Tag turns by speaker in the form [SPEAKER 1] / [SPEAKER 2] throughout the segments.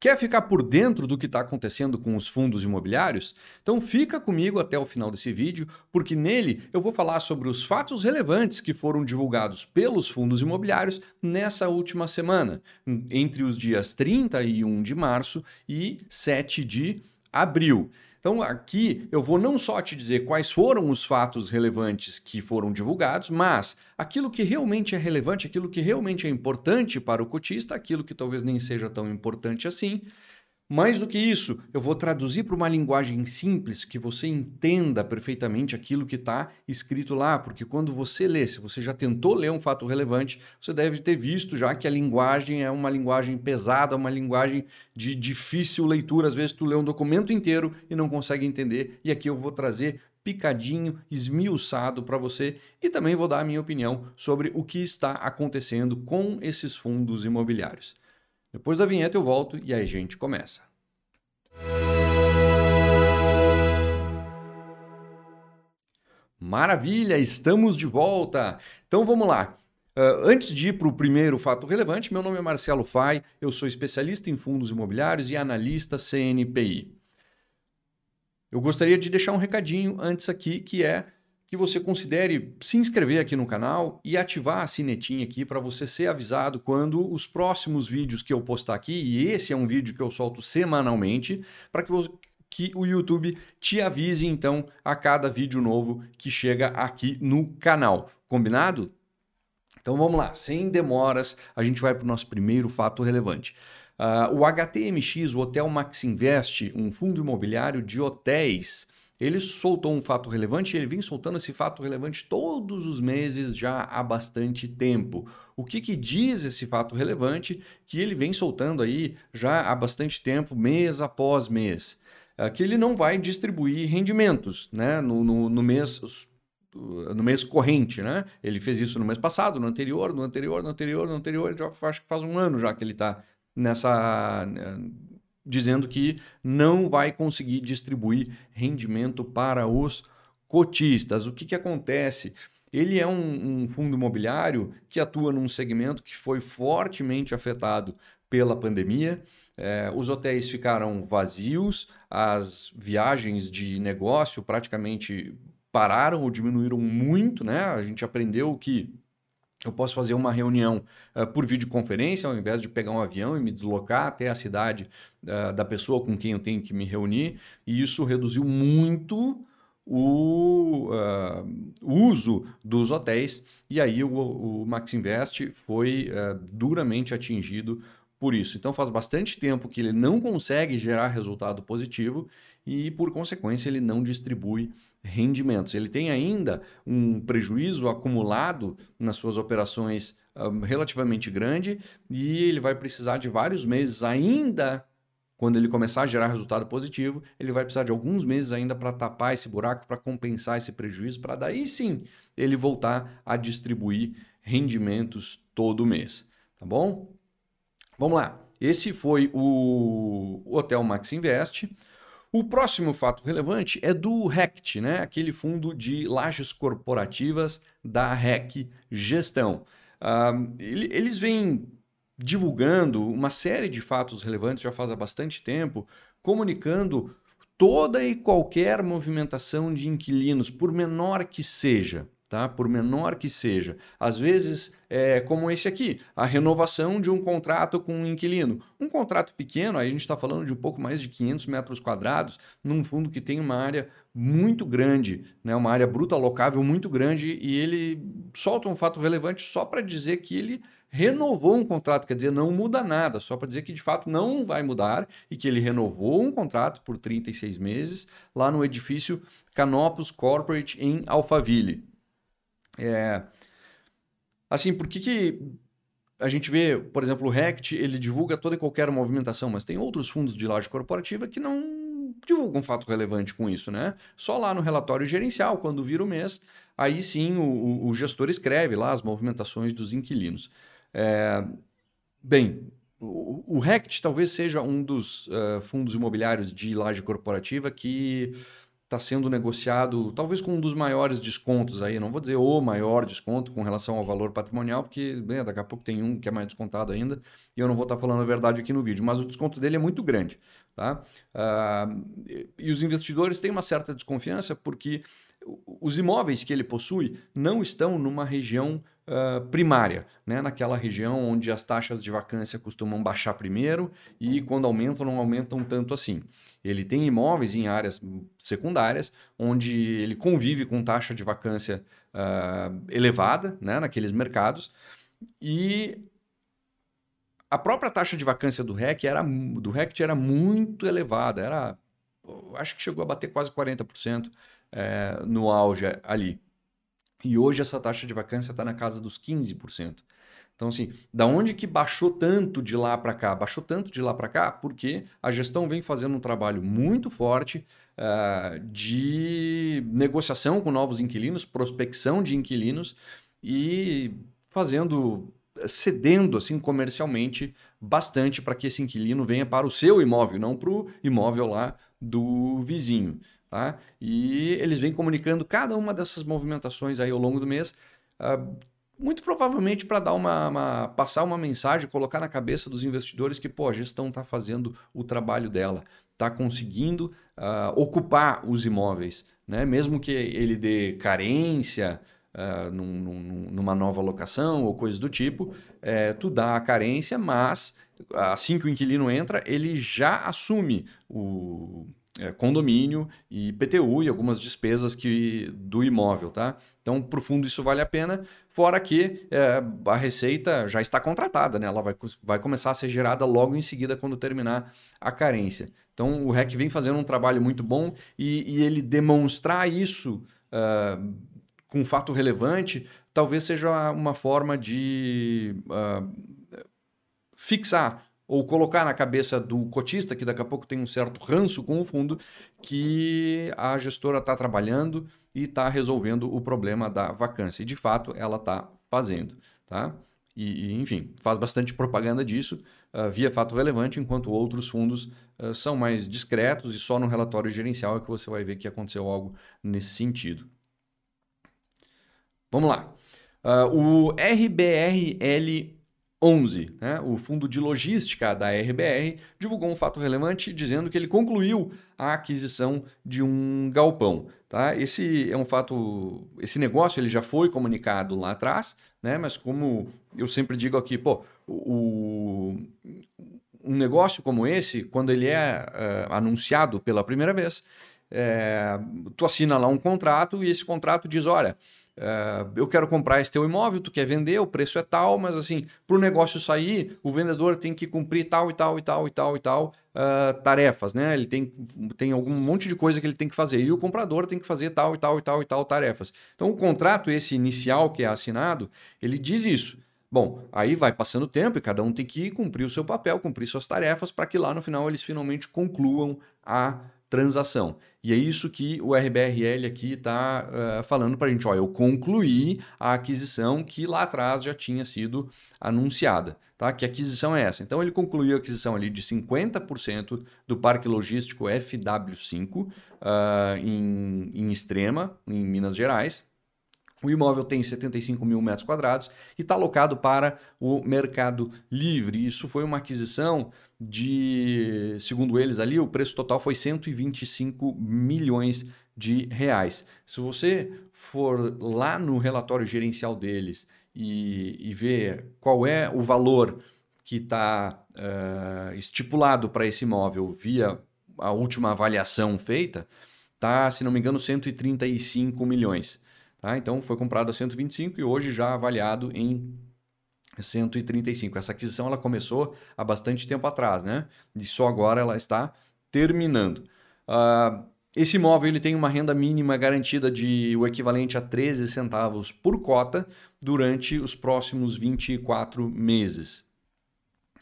[SPEAKER 1] Quer ficar por dentro do que está acontecendo com os fundos imobiliários? Então fica comigo até o final desse vídeo, porque nele eu vou falar sobre os fatos relevantes que foram divulgados pelos fundos imobiliários nessa última semana, entre os dias 31 de março e 7 de abril. Então, aqui eu vou não só te dizer quais foram os fatos relevantes que foram divulgados, mas aquilo que realmente é relevante, aquilo que realmente é importante para o cotista, aquilo que talvez nem seja tão importante assim, mais do que isso, eu vou traduzir para uma linguagem simples que você entenda perfeitamente aquilo que está escrito lá, porque quando você lê, se você já tentou ler um fato relevante, você deve ter visto já que a linguagem é uma linguagem pesada, uma linguagem de difícil leitura. Às vezes tu lê um documento inteiro e não consegue entender, e aqui eu vou trazer picadinho, esmiuçado para você e também vou dar a minha opinião sobre o que está acontecendo com esses fundos imobiliários. Depois da vinheta eu volto e a gente começa. Maravilha, estamos de volta. Então vamos lá. Uh, antes de ir para o primeiro fato relevante, meu nome é Marcelo Fai, eu sou especialista em fundos imobiliários e analista CNPI. Eu gostaria de deixar um recadinho antes aqui, que é que você considere se inscrever aqui no canal e ativar a sinetinha aqui para você ser avisado quando os próximos vídeos que eu postar aqui, e esse é um vídeo que eu solto semanalmente, para que, que o YouTube te avise então a cada vídeo novo que chega aqui no canal. Combinado? Então vamos lá, sem demoras, a gente vai para o nosso primeiro fato relevante. Uh, o HTMX, o Hotel Max Invest, um fundo imobiliário de hotéis, ele soltou um fato relevante e ele vem soltando esse fato relevante todos os meses já há bastante tempo. O que, que diz esse fato relevante que ele vem soltando aí já há bastante tempo, mês após mês? É que ele não vai distribuir rendimentos né? no, no, no mês no mês corrente, né? Ele fez isso no mês passado, no anterior, no anterior, no anterior, no anterior, já acho que faz um ano já que ele está nessa dizendo que não vai conseguir distribuir rendimento para os cotistas. O que, que acontece? Ele é um, um, fundo imobiliário que atua num segmento que foi fortemente afetado pela pandemia. É, os hotéis ficaram vazios, as viagens de negócio praticamente pararam ou diminuíram muito, né? A gente aprendeu que eu posso fazer uma reunião uh, por videoconferência, ao invés de pegar um avião e me deslocar até a cidade uh, da pessoa com quem eu tenho que me reunir, e isso reduziu muito o, uh, uso dos hotéis, e aí o, o Max Invest foi duramente atingido por isso. Então faz bastante tempo que ele não consegue gerar resultado positivo e, por consequência, ele não distribui rendimentos. Ele tem ainda um prejuízo acumulado nas suas operações um, relativamente grande e ele vai precisar de vários meses ainda. Quando ele começar a gerar resultado positivo, ele vai precisar de alguns meses ainda para tapar esse buraco, para compensar esse prejuízo, para daí sim ele voltar a distribuir rendimentos todo mês. Tá bom? Vamos lá. Esse foi o Hotel Max Invest. O próximo fato relevante é do RECT, né? aquele fundo de lajes corporativas da REC Gestão. Uh, eles vêm divulgando uma série de fatos relevantes já faz há bastante tempo, comunicando toda e qualquer movimentação de inquilinos, por menor que seja tá? por menor que seja. Às vezes, é como esse aqui, a renovação de um contrato com um inquilino. Um contrato pequeno, aí a gente está falando de um pouco mais de 500 metros quadrados, num fundo que tem uma área muito grande, né? uma área bruta locável muito grande, e ele solta um fato relevante só para dizer que ele renovou um contrato, quer dizer, não muda nada, só para dizer que de fato não vai mudar e que ele renovou um contrato por 36 meses lá no edifício Canopus Corporate em Alphaville. É, assim, por que, que a gente vê, por exemplo, o RECT, ele divulga toda e qualquer movimentação, mas tem outros fundos de laje corporativa que não divulgam fato relevante com isso, né? Só lá no relatório gerencial, quando vira o mês, aí sim o, o gestor escreve lá as movimentações dos inquilinos. É, bem, o, RECT talvez seja um dos uh, fundos imobiliários de laje corporativa que está sendo negociado, talvez com um dos maiores descontos aí, não vou dizer o maior desconto com relação ao valor patrimonial, porque bem, daqui a pouco tem um que é mais descontado ainda, e eu não vou estar tá falando a verdade aqui no vídeo, mas o desconto dele é muito grande. Tá? Uh, e os investidores têm uma certa desconfiança porque os imóveis que ele possui não estão numa região uh, primária, né? naquela região onde as taxas de vacância costumam baixar primeiro e quando aumentam, não aumentam tanto assim. Ele tem imóveis em áreas secundárias onde ele convive com taxa de vacância uh, elevada né? naqueles mercados e a própria taxa de vacância do REC era do REC era muito elevada, era acho que chegou a bater quase 40% é, no auge ali. E hoje essa taxa de vacância está na casa dos 15%. Então, assim, da onde que baixou tanto de lá para cá? Baixou tanto de lá para cá porque a gestão vem fazendo um trabalho muito forte uh, de negociação com novos inquilinos, prospecção de inquilinos e fazendo, cedendo assim comercialmente bastante para que esse inquilino venha para o seu imóvel, não para o imóvel lá do vizinho. Tá? E eles vêm comunicando cada uma dessas movimentações aí ao longo do mês, uh, muito provavelmente para dar uma, uma, passar uma mensagem, colocar na cabeça dos investidores que pô, a gestão está fazendo o trabalho dela, está conseguindo uh, ocupar os imóveis, né? mesmo que ele dê carência, Uh, num, num, numa nova locação ou coisas do tipo, é, tu dá a carência, mas assim que o inquilino entra, ele já assume o, é, condomínio e PTU e algumas despesas que do imóvel, tá? Então, para o fundo isso vale a pena, fora que é, a receita já está contratada, né? Ela vai, vai começar a ser gerada logo em seguida quando terminar a carência. Então, o REC vem fazendo um trabalho muito bom e, e ele demonstrar isso uh, com fato relevante talvez seja uma forma de uh, fixar ou colocar na cabeça do cotista, que daqui a pouco tem um certo ranço com o fundo, que a gestora está trabalhando e está resolvendo o problema da vacância. E de fato ela está fazendo. Tá? E, enfim, faz bastante propaganda disso uh, via fato relevante, enquanto outros fundos uh, são mais discretos e só no relatório gerencial é que você vai ver que aconteceu algo nesse sentido. Vamos lá. Uh, o RBRL 11, né, o fundo de logística da RBR, divulgou um fato relevante dizendo que ele concluiu a aquisição de um galpão. Tá? Esse é um fato, esse negócio ele já foi comunicado lá atrás, né? mas como eu sempre digo aqui, pô, o, um negócio como esse, quando ele é uh, anunciado pela primeira vez, é, tu assina lá um contrato e esse contrato diz, olha, Uh, eu quero comprar esse teu imóvel, tu quer vender, o preço é tal, mas assim, para o negócio sair, o vendedor tem que cumprir tal e tal e tal e tal e tal uh, tarefas, né? Ele tem, tem algum monte de coisa que ele tem que fazer e o comprador tem que fazer tal e tal e tal e tal tarefas. Então, o contrato, esse inicial que é assinado, ele diz isso. Bom, aí vai passando o tempo e cada um tem que cumprir o seu papel, cumprir suas tarefas para que lá no final eles finalmente concluam a transação. E é isso que o RBRL aqui está uh, falando para a gente. Ó, eu concluí a aquisição que lá atrás já tinha sido anunciada. Tá? Que aquisição é essa? Então ele concluiu a aquisição ali de 50% do parque logístico FW5 uh, em, em Extrema, em Minas Gerais. O imóvel tem 75 mil metros quadrados e está alocado para o mercado livre. Isso foi uma aquisição de, segundo eles ali, o preço total foi 125 milhões de reais. Se você for lá no relatório gerencial deles e, e ver qual é o valor que está uh, eh, estipulado para esse imóvel via a última avaliação feita, tá, se não me engano, 135 milhões. Tá? Então foi comprado a 125 e hoje já avaliado em 135. Essa aquisição ela começou há bastante tempo atrás, né? E só agora ela está terminando. Uh, esse imóvel ele tem uma renda mínima garantida de o equivalente a 13 centavos por cota durante os próximos 24 meses.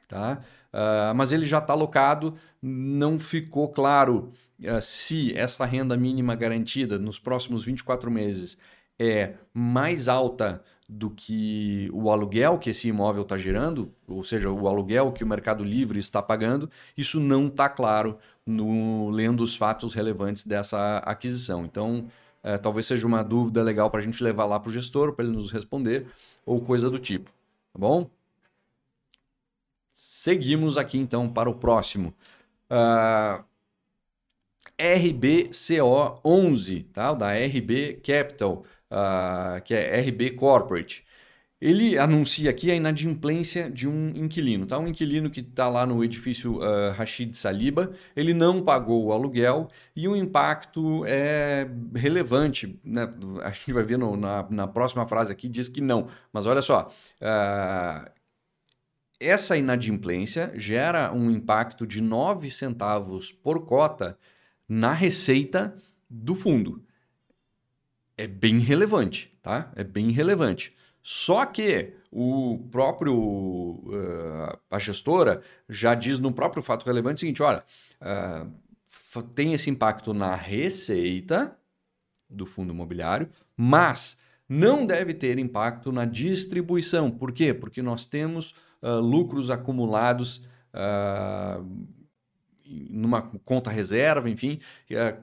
[SPEAKER 1] Tá? Uh, mas ele já está alocado, não ficou claro uh, se essa renda mínima garantida nos próximos 24 meses é mais alta do que o aluguel que esse imóvel está gerando, ou seja, o aluguel que o Mercado Livre está pagando, isso não está claro no lendo os fatos relevantes dessa aquisição. Então, é, talvez seja uma dúvida legal para a gente levar lá para o gestor, para ele nos responder, ou coisa do tipo. Tá bom? Seguimos aqui então para o próximo. Uh, RBCO11, tá? da RB Capital, uh, que é RB Corporate. Ele anuncia aqui a inadimplência de um inquilino, tá? Um inquilino que está lá no edifício uh, Rashid Saliba, ele não pagou o aluguel e o impacto é relevante, né? A gente vai ver no, na, na próxima frase aqui, diz que não. Mas olha só, uh, essa inadimplência gera um impacto de 9 centavos por cota na receita do fundo. É bem relevante, tá? É bem relevante. Só que o próprio uh, a gestora já diz no próprio fato relevante o seguinte: olha, uh, tem esse impacto na receita do fundo imobiliário, mas não deve ter impacto na distribuição. Por quê? Porque nós temos uh, lucros acumulados numa conta reserva, enfim,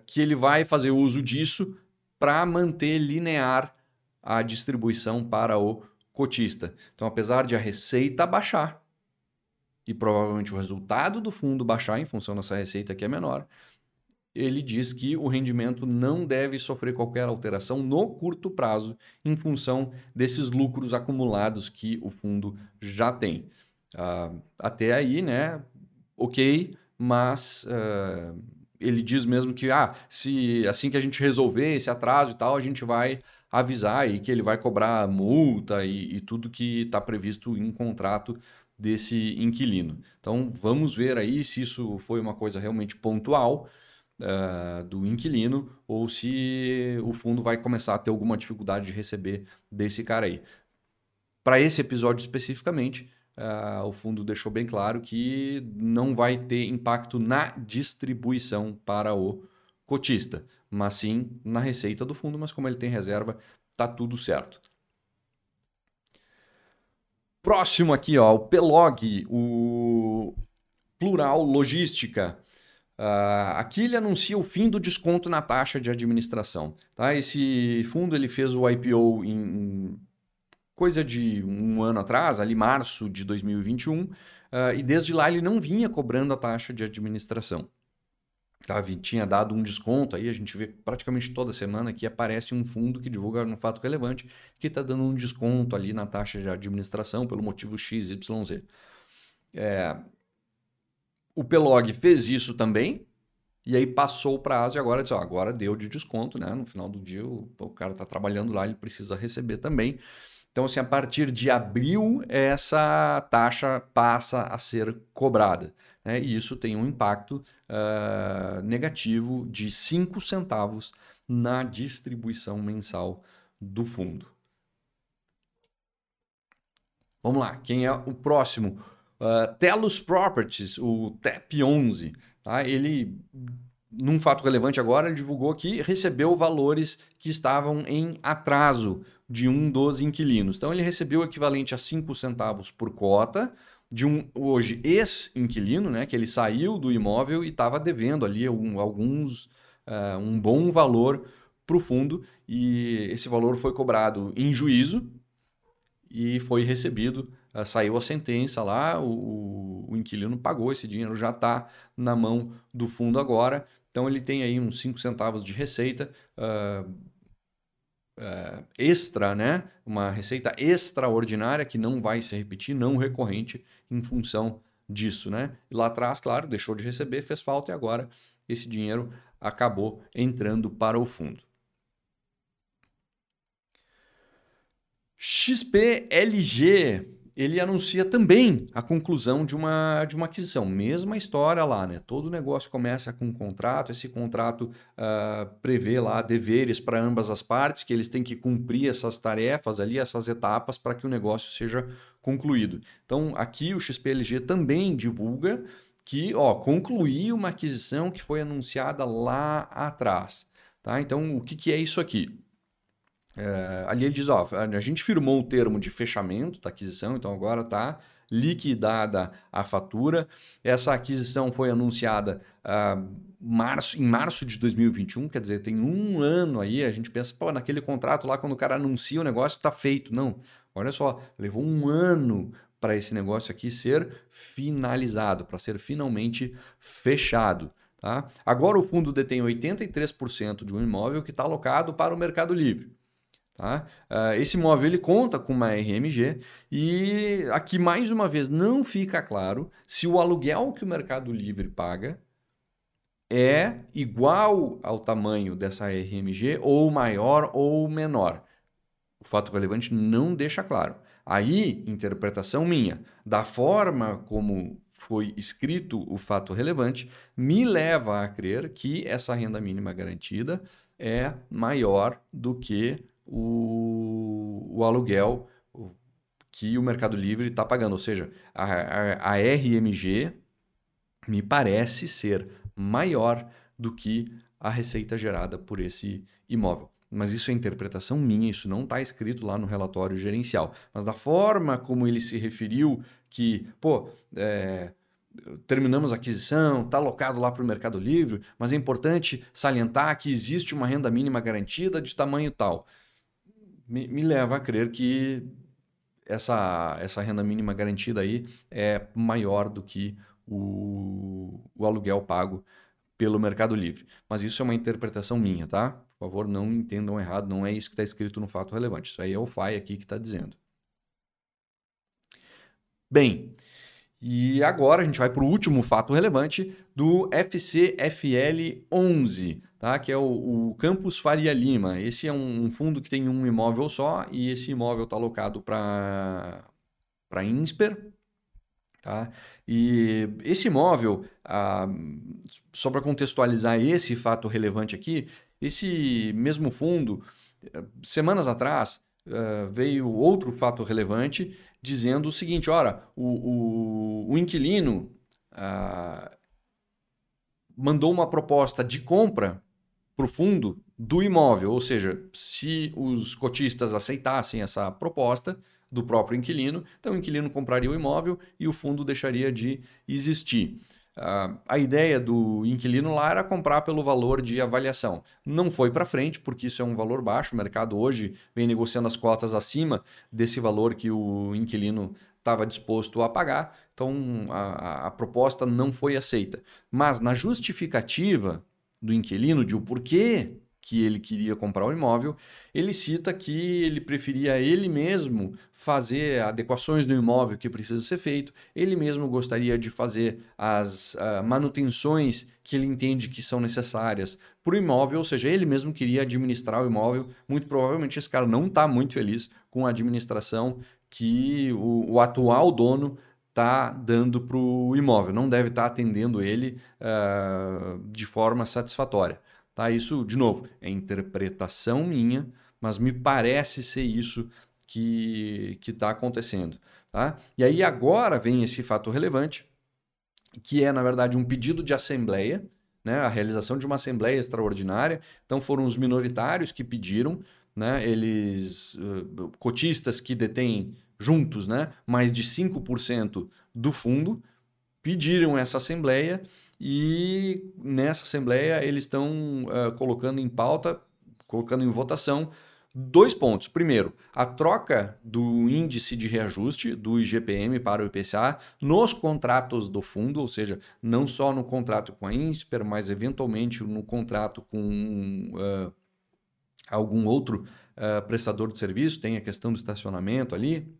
[SPEAKER 1] que ele vai fazer uso disso para manter linear a distribuição para o cotista. Então, apesar de a receita baixar e provavelmente o resultado do fundo baixar em função dessa receita que é menor, ele diz que o rendimento não deve sofrer qualquer alteração no curto prazo em função desses lucros acumulados que o fundo já tem. Uh, até aí, né? Ok, mas uh, ele diz mesmo que ah, se assim que a gente resolver esse atraso e tal, a gente vai avisar e que ele vai cobrar multa e, e tudo que está previsto em contrato desse inquilino. Então vamos ver aí se isso foi uma coisa realmente pontual uh, do inquilino ou se o fundo vai começar a ter alguma dificuldade de receber desse cara aí. Para esse episódio especificamente, uh, o fundo deixou bem claro que não vai ter impacto na distribuição para o cotista mas sim na receita do fundo, mas como ele tem reserva, tá tudo certo. Próximo aqui, ó, o Pelog, o Plural Logística. Uh, aqui ele anuncia o fim do desconto na taxa de administração. Tá? Esse fundo ele fez o IPO em coisa de um ano atrás, ali março de 2021, uh, ah, e desde lá ele não vinha cobrando a taxa de administração. Tá, tinha dado um desconto, aí a gente vê praticamente toda semana que aparece um fundo que divulga um fato relevante que está dando um desconto ali na taxa de administração pelo motivo XYZ. É... O Pelog fez isso também, e aí passou o prazo e agora disse, ó, agora deu de desconto, né? No final do dia o, o cara está trabalhando lá, ele precisa receber também. Então, assim, a partir de abril, essa taxa passa a ser cobrada né? e isso tem um impacto uh, negativo de 5 centavos na distribuição mensal do fundo. Vamos lá, quem é o próximo? Uh, Telos Properties, o TEP11. Tá? Ele, num fato relevante agora, ele divulgou que recebeu valores que estavam em atraso de um dos inquilinos. Então, ele recebeu o equivalente a 5 centavos por cota, de um hoje ex-inquilino, né, que ele saiu do imóvel e estava devendo ali alguns uh, um bom valor para o fundo e esse valor foi cobrado em juízo e foi recebido, uh, saiu a sentença lá, o, o inquilino pagou esse dinheiro, já está na mão do fundo agora, então ele tem aí uns 5 centavos de receita. Uh, uh, extra, né? Uma receita extraordinária que não vai se repetir, não recorrente em função disso, né? Lá atrás, claro, deixou de receber, fez falta e agora esse dinheiro acabou entrando para o fundo. XPLG ele anuncia também a conclusão de uma, de uma aquisição. Mesma história lá, né? Todo negócio começa com um contrato, esse contrato uh, prevê lá deveres para ambas as partes, que eles têm que cumprir essas tarefas ali, essas etapas para que o negócio seja concluído. Então, aqui o XPLG também divulga que ó, concluiu uma aquisição que foi anunciada lá atrás. Tá? Então, o que, que é isso aqui? É, ali ele diz, ó, a gente firmou o termo de fechamento da aquisição, então agora está liquidada a fatura. Essa aquisição foi anunciada uh, março, em março de 2021, quer dizer, tem um ano aí. A gente pensa, pô, naquele contrato lá, quando o cara anuncia o negócio, está feito. Não, olha só, levou um ano para esse negócio aqui ser finalizado, para ser finalmente fechado. Tá? Agora o fundo detém 83% de um imóvel que está alocado para o Mercado Livre. Tá? Uh, esse imóvel ele conta com uma RMG e aqui mais uma vez não fica claro se o aluguel que o Mercado Livre paga é igual ao tamanho dessa RMG ou maior ou menor. O fato relevante não deixa claro. Aí, interpretação minha, da forma como foi escrito o fato relevante, me leva a crer que essa renda mínima garantida é maior do que o, o aluguel que o Mercado Livre está pagando. Ou seja, a, a, a RMG me parece ser maior do que a receita gerada por esse imóvel. Mas isso é interpretação minha, isso não está escrito lá no relatório gerencial. Mas da forma como ele se referiu, que, pô, é, terminamos a aquisição, está alocado lá para o Mercado Livre, mas é importante salientar que existe uma renda mínima garantida de tamanho tal me, me leva a crer que essa, essa renda mínima garantida aí é maior do que o, o aluguel pago pelo Mercado Livre. Mas isso é uma interpretação minha, tá? Por favor, não entendam errado, não é isso que está escrito no fato relevante. Isso aí é o FAI aqui que está dizendo. Bem, e agora a gente vai para o último fato relevante do FCFL 11, tá? que é o, o Campus Faria Lima. Esse é um, fundo que tem um imóvel só e esse imóvel está alocado para a INSPER. Tá? E esse imóvel, ah, só para contextualizar esse fato relevante aqui, esse mesmo fundo, semanas atrás, uh, veio outro fato relevante dizendo o seguinte: ora, o, o, o inquilino uh, mandou uma proposta de compra para o fundo do imóvel, ou seja, se os cotistas aceitassem essa proposta do próprio inquilino, então o inquilino compraria o imóvel e o fundo deixaria de existir. Uh, a ideia do inquilino lá era comprar pelo valor de avaliação. Não foi para frente, porque isso é um valor baixo. O mercado hoje vem negociando as cotas acima desse valor que o inquilino estava disposto a pagar. Então a, a, proposta não foi aceita. Mas na justificativa do inquilino de o porquê que ele queria comprar o imóvel, ele cita que ele preferia ele mesmo fazer adequações no imóvel que precisa ser feito, ele mesmo gostaria de fazer as uh, manutenções que ele entende que são necessárias para o imóvel, ou seja, ele mesmo queria administrar o imóvel. Muito provavelmente esse cara não está muito feliz com a administração que o, o atual dono está dando para o imóvel, não deve estar tá atendendo ele uh, de forma satisfatória. Tá? Isso, de novo, é interpretação minha, mas me parece ser isso que está acontecendo. Tá? E aí agora vem esse fato relevante, que é, na verdade, um pedido de assembleia, né? a realização de uma assembleia extraordinária. Então foram os minoritários que pediram, né? eles, uh, cotistas que detêm juntos né? mais de 5% do fundo, pediram essa assembleia e nessa Assembleia eles estão uh, colocando em pauta, colocando em votação dois pontos. Primeiro, a troca do índice de reajuste do IGPM para o IPCA nos contratos do fundo, ou seja, não só no contrato com a INSPER, mas eventualmente no contrato com uh, algum outro uh, prestador de serviço, tem a questão do estacionamento ali,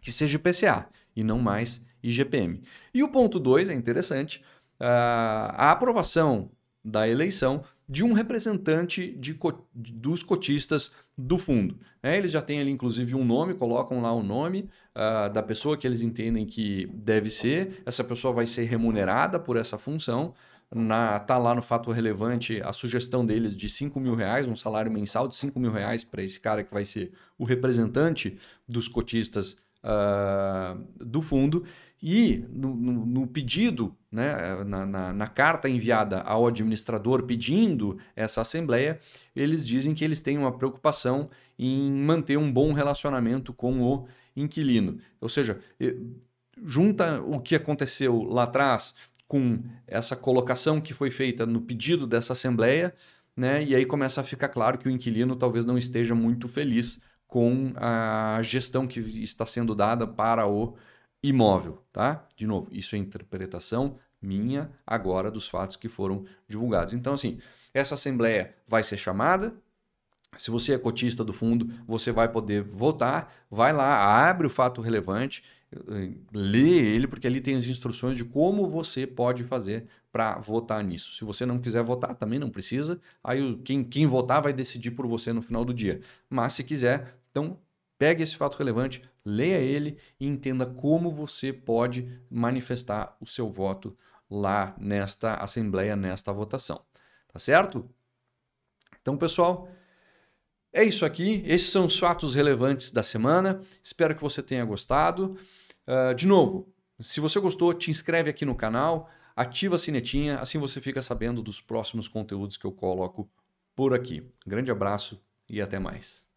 [SPEAKER 1] que seja IPCA e não mais IGPM. E o ponto 2 é interessante, a aprovação da eleição de um representante de, dos cotistas do fundo. É, eles já têm ali, inclusive, um nome, colocam lá o nome uh, da pessoa que eles entendem que deve ser. Essa pessoa vai ser remunerada por essa função. Na, tá lá no fato relevante a sugestão deles de 5 mil reais, um salário mensal de 5 mil reais para esse cara que vai ser o representante dos cotistas uh, do fundo. E no, no, no pedido, né, na, na, na, carta enviada ao administrador pedindo essa assembleia, eles dizem que eles têm uma preocupação em manter um bom relacionamento com o inquilino. Ou seja, junta o que aconteceu lá atrás com essa colocação que foi feita no pedido dessa assembleia, né, e aí começa a ficar claro que o inquilino talvez não esteja muito feliz com a gestão que está sendo dada para o imóvel, tá? De novo, isso é interpretação minha agora dos fatos que foram divulgados. Então, assim, essa assembleia vai ser chamada. Se você é cotista do fundo, você vai poder votar. Vai lá, abre o fato relevante, lê ele, porque ali tem as instruções de como você pode fazer para votar nisso. Se você não quiser votar, também não precisa. Aí quem, quem votar vai decidir por você no final do dia. Mas se quiser, então Pegue esse fato relevante, leia ele e entenda como você pode manifestar o seu voto lá nesta assembleia, nesta votação. Tá certo? Então, pessoal, é isso aqui. Esses são os fatos relevantes da semana. Espero que você tenha gostado. Uh, de novo, se você gostou, te inscreve aqui no canal, ativa a sinetinha, assim você fica sabendo dos próximos conteúdos que eu coloco por aqui. grande abraço e até mais.